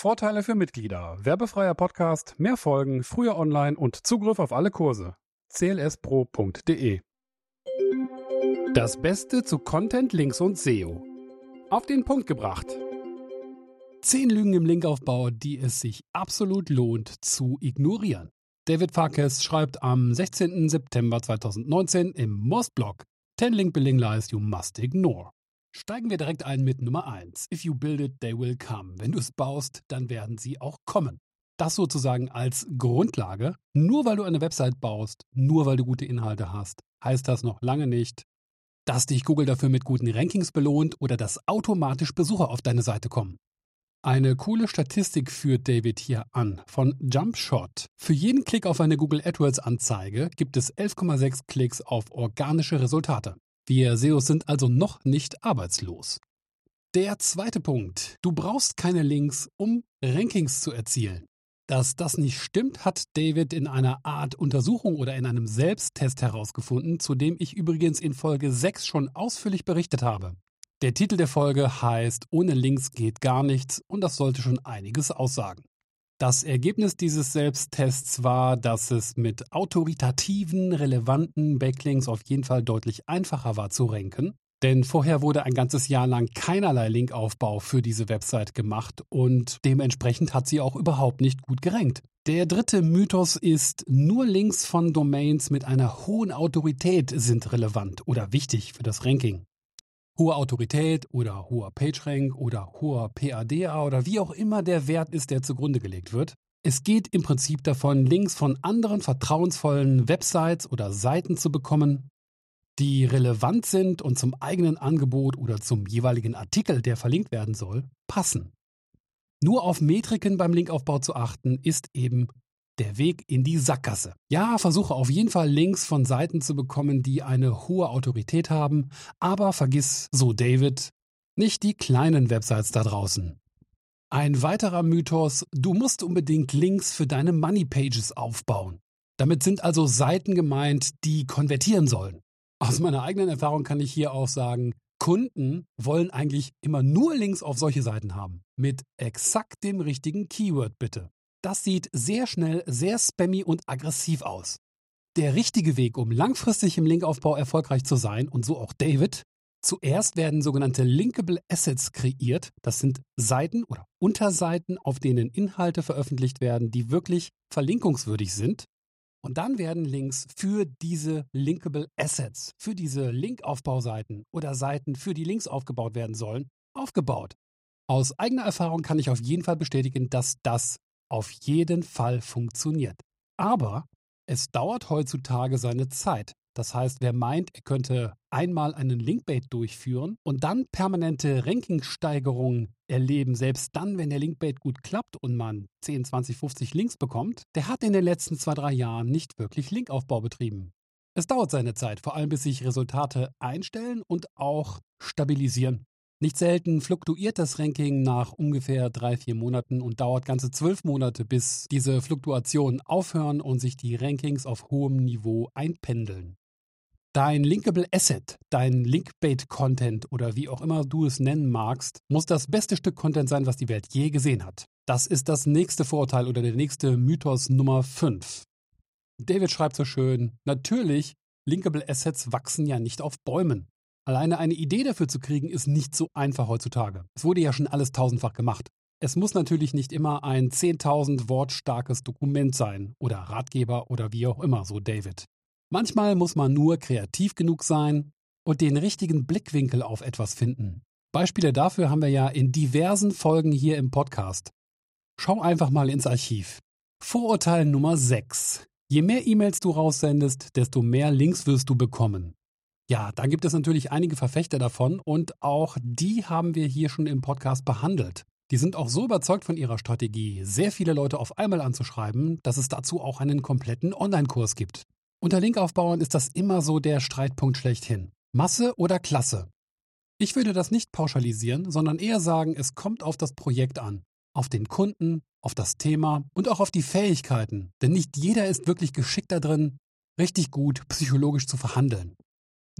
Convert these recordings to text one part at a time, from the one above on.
Vorteile für Mitglieder. Werbefreier Podcast, mehr Folgen, früher online und Zugriff auf alle Kurse. clspro.de Das Beste zu Content, Links und SEO. Auf den Punkt gebracht. Zehn Lügen im Linkaufbau, die es sich absolut lohnt zu ignorieren. David Farkas schreibt am 16. September 2019 im Moss-Blog 10 Link Building Lies You Must Ignore. Steigen wir direkt ein mit Nummer 1. If you build it, they will come. Wenn du es baust, dann werden sie auch kommen. Das sozusagen als Grundlage. Nur weil du eine Website baust, nur weil du gute Inhalte hast, heißt das noch lange nicht, dass dich Google dafür mit guten Rankings belohnt oder dass automatisch Besucher auf deine Seite kommen. Eine coole Statistik führt David hier an von JumpShot. Für jeden Klick auf eine Google AdWords Anzeige gibt es 11,6 Klicks auf organische Resultate. Wir SEOs sind also noch nicht arbeitslos. Der zweite Punkt. Du brauchst keine Links, um Rankings zu erzielen. Dass das nicht stimmt, hat David in einer Art Untersuchung oder in einem Selbsttest herausgefunden, zu dem ich übrigens in Folge 6 schon ausführlich berichtet habe. Der Titel der Folge heißt Ohne Links geht gar nichts und das sollte schon einiges aussagen. Das Ergebnis dieses Selbsttests war, dass es mit autoritativen, relevanten Backlinks auf jeden Fall deutlich einfacher war zu ranken. Denn vorher wurde ein ganzes Jahr lang keinerlei Linkaufbau für diese Website gemacht und dementsprechend hat sie auch überhaupt nicht gut gerankt. Der dritte Mythos ist, nur Links von Domains mit einer hohen Autorität sind relevant oder wichtig für das Ranking hohe Autorität oder hoher PageRank oder hoher PADA oder wie auch immer der Wert ist, der zugrunde gelegt wird. Es geht im Prinzip davon, Links von anderen vertrauensvollen Websites oder Seiten zu bekommen, die relevant sind und zum eigenen Angebot oder zum jeweiligen Artikel, der verlinkt werden soll, passen. Nur auf Metriken beim Linkaufbau zu achten, ist eben der Weg in die Sackgasse. Ja, versuche auf jeden Fall Links von Seiten zu bekommen, die eine hohe Autorität haben, aber vergiss, so David, nicht die kleinen Websites da draußen. Ein weiterer Mythos, du musst unbedingt Links für deine Money Pages aufbauen. Damit sind also Seiten gemeint, die konvertieren sollen. Aus meiner eigenen Erfahrung kann ich hier auch sagen, Kunden wollen eigentlich immer nur Links auf solche Seiten haben. Mit exakt dem richtigen Keyword bitte. Das sieht sehr schnell, sehr spammy und aggressiv aus. Der richtige Weg, um langfristig im Linkaufbau erfolgreich zu sein, und so auch David, zuerst werden sogenannte Linkable Assets kreiert. Das sind Seiten oder Unterseiten, auf denen Inhalte veröffentlicht werden, die wirklich verlinkungswürdig sind. Und dann werden Links für diese Linkable Assets, für diese Linkaufbauseiten oder Seiten, für die Links aufgebaut werden sollen, aufgebaut. Aus eigener Erfahrung kann ich auf jeden Fall bestätigen, dass das auf jeden Fall funktioniert. Aber es dauert heutzutage seine Zeit. Das heißt, wer meint, er könnte einmal einen Linkbait durchführen und dann permanente Rankingsteigerungen erleben, selbst dann, wenn der Linkbait gut klappt und man 10, 20, 50 Links bekommt, der hat in den letzten zwei, drei Jahren nicht wirklich Linkaufbau betrieben. Es dauert seine Zeit, vor allem bis sich Resultate einstellen und auch stabilisieren. Nicht selten fluktuiert das Ranking nach ungefähr drei, vier Monaten und dauert ganze zwölf Monate, bis diese Fluktuationen aufhören und sich die Rankings auf hohem Niveau einpendeln. Dein Linkable Asset, dein Linkbait-Content oder wie auch immer du es nennen magst, muss das beste Stück Content sein, was die Welt je gesehen hat. Das ist das nächste Vorurteil oder der nächste Mythos Nummer 5. David schreibt so schön, natürlich, Linkable Assets wachsen ja nicht auf Bäumen. Alleine eine Idee dafür zu kriegen, ist nicht so einfach heutzutage. Es wurde ja schon alles tausendfach gemacht. Es muss natürlich nicht immer ein 10.000 Wort starkes Dokument sein oder Ratgeber oder wie auch immer, so David. Manchmal muss man nur kreativ genug sein und den richtigen Blickwinkel auf etwas finden. Beispiele dafür haben wir ja in diversen Folgen hier im Podcast. Schau einfach mal ins Archiv. Vorurteil Nummer 6. Je mehr E-Mails du raussendest, desto mehr Links wirst du bekommen. Ja, da gibt es natürlich einige Verfechter davon und auch die haben wir hier schon im Podcast behandelt. Die sind auch so überzeugt von ihrer Strategie, sehr viele Leute auf einmal anzuschreiben, dass es dazu auch einen kompletten Online-Kurs gibt. Unter Linkaufbauern ist das immer so der Streitpunkt schlechthin. Masse oder Klasse? Ich würde das nicht pauschalisieren, sondern eher sagen, es kommt auf das Projekt an, auf den Kunden, auf das Thema und auch auf die Fähigkeiten. Denn nicht jeder ist wirklich geschickt darin, richtig gut psychologisch zu verhandeln.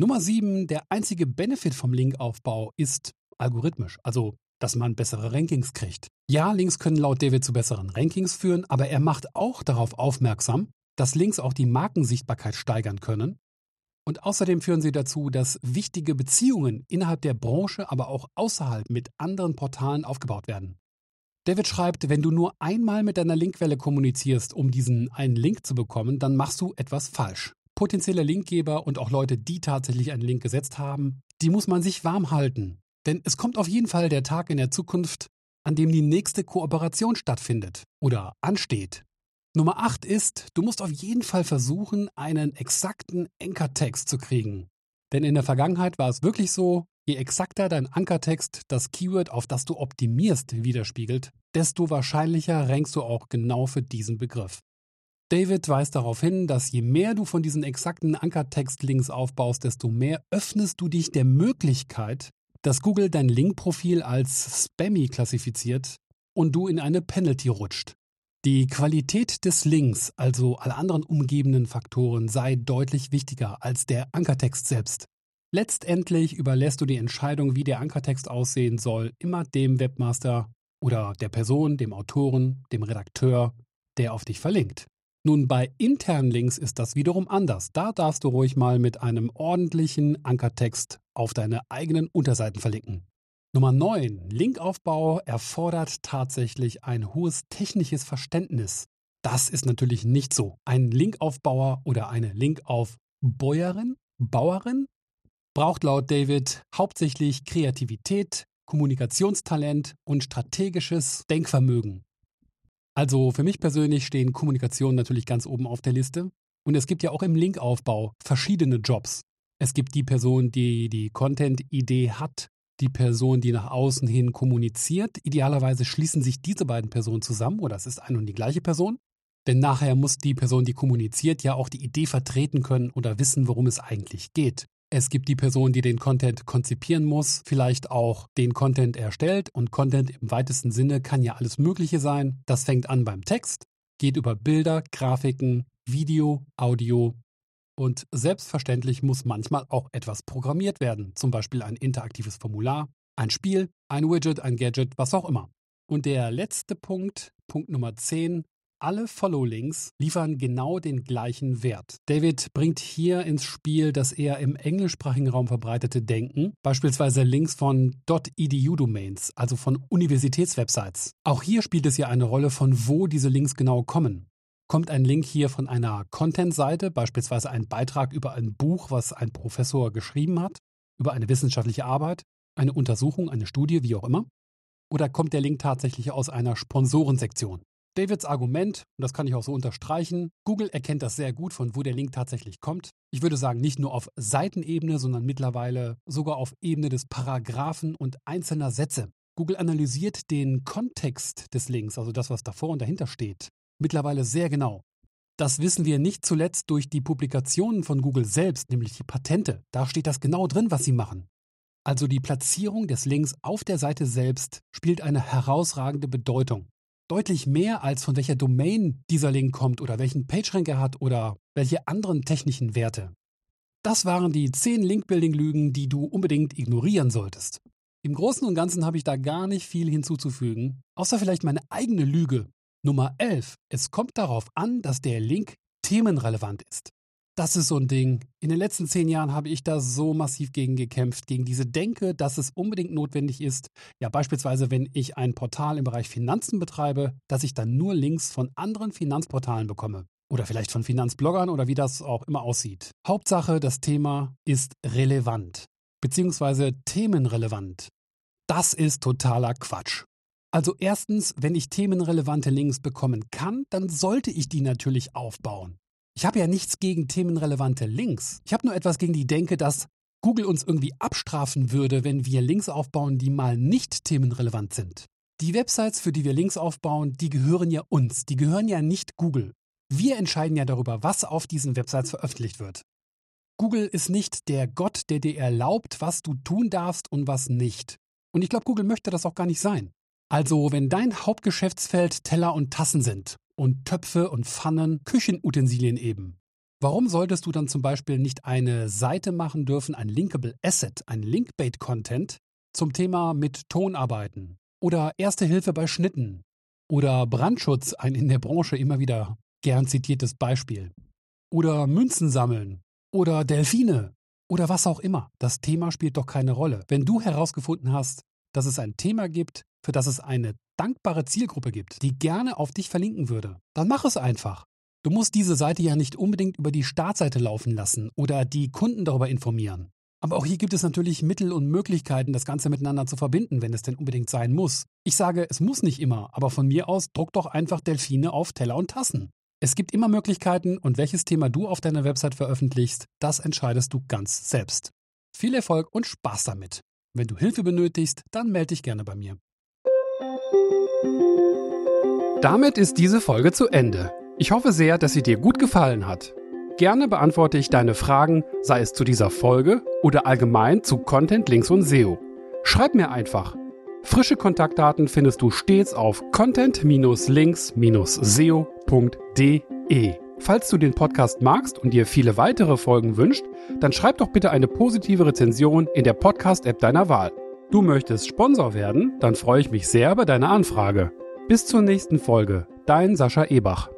Nummer 7, der einzige Benefit vom Linkaufbau ist algorithmisch. Also dass man bessere Rankings kriegt. Ja, Links können laut David zu besseren Rankings führen, aber er macht auch darauf aufmerksam, dass Links auch die Markensichtbarkeit steigern können. Und außerdem führen sie dazu, dass wichtige Beziehungen innerhalb der Branche, aber auch außerhalb mit anderen Portalen aufgebaut werden. David schreibt, wenn du nur einmal mit deiner Linkwelle kommunizierst, um diesen einen Link zu bekommen, dann machst du etwas falsch. Potenzielle Linkgeber und auch Leute, die tatsächlich einen Link gesetzt haben, die muss man sich warm halten. Denn es kommt auf jeden Fall der Tag in der Zukunft, an dem die nächste Kooperation stattfindet oder ansteht. Nummer 8 ist, du musst auf jeden Fall versuchen, einen exakten Ankertext zu kriegen. Denn in der Vergangenheit war es wirklich so, je exakter dein Ankertext das Keyword, auf das du optimierst, widerspiegelt, desto wahrscheinlicher rankst du auch genau für diesen Begriff. David weist darauf hin, dass je mehr du von diesen exakten Ankertext-Links aufbaust, desto mehr öffnest du dich der Möglichkeit, dass Google dein Linkprofil als spammy klassifiziert und du in eine Penalty rutscht. Die Qualität des Links, also alle anderen umgebenden Faktoren, sei deutlich wichtiger als der Ankertext selbst. Letztendlich überlässt du die Entscheidung, wie der Ankertext aussehen soll, immer dem Webmaster oder der Person, dem Autoren, dem Redakteur, der auf dich verlinkt. Nun, bei internen Links ist das wiederum anders. Da darfst du ruhig mal mit einem ordentlichen Ankertext auf deine eigenen Unterseiten verlinken. Nummer 9. Linkaufbau erfordert tatsächlich ein hohes technisches Verständnis. Das ist natürlich nicht so. Ein Linkaufbauer oder eine Linkaufbäuerin, Bauerin, braucht laut David hauptsächlich Kreativität, Kommunikationstalent und strategisches Denkvermögen. Also für mich persönlich stehen Kommunikation natürlich ganz oben auf der Liste. Und es gibt ja auch im Linkaufbau verschiedene Jobs. Es gibt die Person, die die Content-Idee hat die Person, die nach außen hin kommuniziert. Idealerweise schließen sich diese beiden Personen zusammen oder es ist eine und die gleiche Person. Denn nachher muss die Person, die kommuniziert, ja auch die Idee vertreten können oder wissen, worum es eigentlich geht. Es gibt die Person, die den Content konzipieren muss, vielleicht auch den Content erstellt und Content im weitesten Sinne kann ja alles Mögliche sein. Das fängt an beim Text, geht über Bilder, Grafiken, Video, Audio, und selbstverständlich muss manchmal auch etwas programmiert werden, zum Beispiel ein interaktives Formular, ein Spiel, ein Widget, ein Gadget, was auch immer. Und der letzte Punkt, Punkt Nummer 10, alle Follow-Links liefern genau den gleichen Wert. David bringt hier ins Spiel das eher im englischsprachigen Raum verbreitete Denken, beispielsweise Links von .edu-Domains, also von Universitätswebsites. Auch hier spielt es ja eine Rolle, von wo diese Links genau kommen kommt ein Link hier von einer Content-Seite, beispielsweise ein Beitrag über ein Buch, was ein Professor geschrieben hat, über eine wissenschaftliche Arbeit, eine Untersuchung, eine Studie, wie auch immer? Oder kommt der Link tatsächlich aus einer Sponsorensektion? Davids Argument, und das kann ich auch so unterstreichen, Google erkennt das sehr gut, von wo der Link tatsächlich kommt. Ich würde sagen, nicht nur auf Seitenebene, sondern mittlerweile sogar auf Ebene des Paragraphen und einzelner Sätze. Google analysiert den Kontext des Links, also das, was davor und dahinter steht, mittlerweile sehr genau. Das wissen wir nicht zuletzt durch die Publikationen von Google selbst, nämlich die Patente. Da steht das genau drin, was sie machen. Also die Platzierung des Links auf der Seite selbst spielt eine herausragende Bedeutung. Deutlich mehr als von welcher Domain dieser Link kommt oder welchen PageRank er hat oder welche anderen technischen Werte. Das waren die 10 Link-Building-Lügen, die du unbedingt ignorieren solltest. Im Großen und Ganzen habe ich da gar nicht viel hinzuzufügen, außer vielleicht meine eigene Lüge, Nummer 11. Es kommt darauf an, dass der Link themenrelevant ist. Das ist so ein Ding. In den letzten zehn Jahren habe ich da so massiv gegen gekämpft, gegen diese Denke, dass es unbedingt notwendig ist, ja beispielsweise wenn ich ein Portal im Bereich Finanzen betreibe, dass ich dann nur Links von anderen Finanzportalen bekomme. Oder vielleicht von Finanzbloggern oder wie das auch immer aussieht. Hauptsache, das Thema ist relevant. Beziehungsweise themenrelevant. Das ist totaler Quatsch. Also erstens, wenn ich themenrelevante Links bekommen kann, dann sollte ich die natürlich aufbauen. Ich habe ja nichts gegen themenrelevante Links. Ich habe nur etwas gegen die Denke, dass Google uns irgendwie abstrafen würde, wenn wir Links aufbauen, die mal nicht themenrelevant sind. Die Websites, für die wir Links aufbauen, die gehören ja uns, die gehören ja nicht Google. Wir entscheiden ja darüber, was auf diesen Websites veröffentlicht wird. Google ist nicht der Gott, der dir erlaubt, was du tun darfst und was nicht. Und ich glaube, Google möchte das auch gar nicht sein. Also, wenn dein Hauptgeschäftsfeld Teller und Tassen sind und Töpfe und Pfannen, Küchenutensilien eben, warum solltest du dann zum Beispiel nicht eine Seite machen dürfen, ein Linkable Asset, ein Linkbait-Content, zum Thema mit Ton arbeiten oder Erste Hilfe bei Schnitten oder Brandschutz, ein in der Branche immer wieder gern zitiertes Beispiel. Oder Münzen sammeln oder Delfine oder was auch immer. Das Thema spielt doch keine Rolle. Wenn du herausgefunden hast, dass es ein Thema gibt, für das es eine dankbare Zielgruppe gibt, die gerne auf dich verlinken würde, dann mach es einfach. Du musst diese Seite ja nicht unbedingt über die Startseite laufen lassen oder die Kunden darüber informieren. Aber auch hier gibt es natürlich Mittel und Möglichkeiten, das Ganze miteinander zu verbinden, wenn es denn unbedingt sein muss. Ich sage, es muss nicht immer, aber von mir aus druck doch einfach Delfine auf Teller und Tassen. Es gibt immer Möglichkeiten und welches Thema du auf deiner Website veröffentlichst, das entscheidest du ganz selbst. Viel Erfolg und Spaß damit. Wenn du Hilfe benötigst, dann melde dich gerne bei mir. Damit ist diese Folge zu Ende. Ich hoffe sehr, dass sie dir gut gefallen hat. Gerne beantworte ich deine Fragen, sei es zu dieser Folge oder allgemein zu Content, Links und SEO. Schreib mir einfach. Frische Kontaktdaten findest du stets auf content-links-seo.de. Falls du den Podcast magst und dir viele weitere Folgen wünscht, dann schreib doch bitte eine positive Rezension in der Podcast-App deiner Wahl. Du möchtest Sponsor werden? Dann freue ich mich sehr über deine Anfrage. Bis zur nächsten Folge. Dein Sascha Ebach.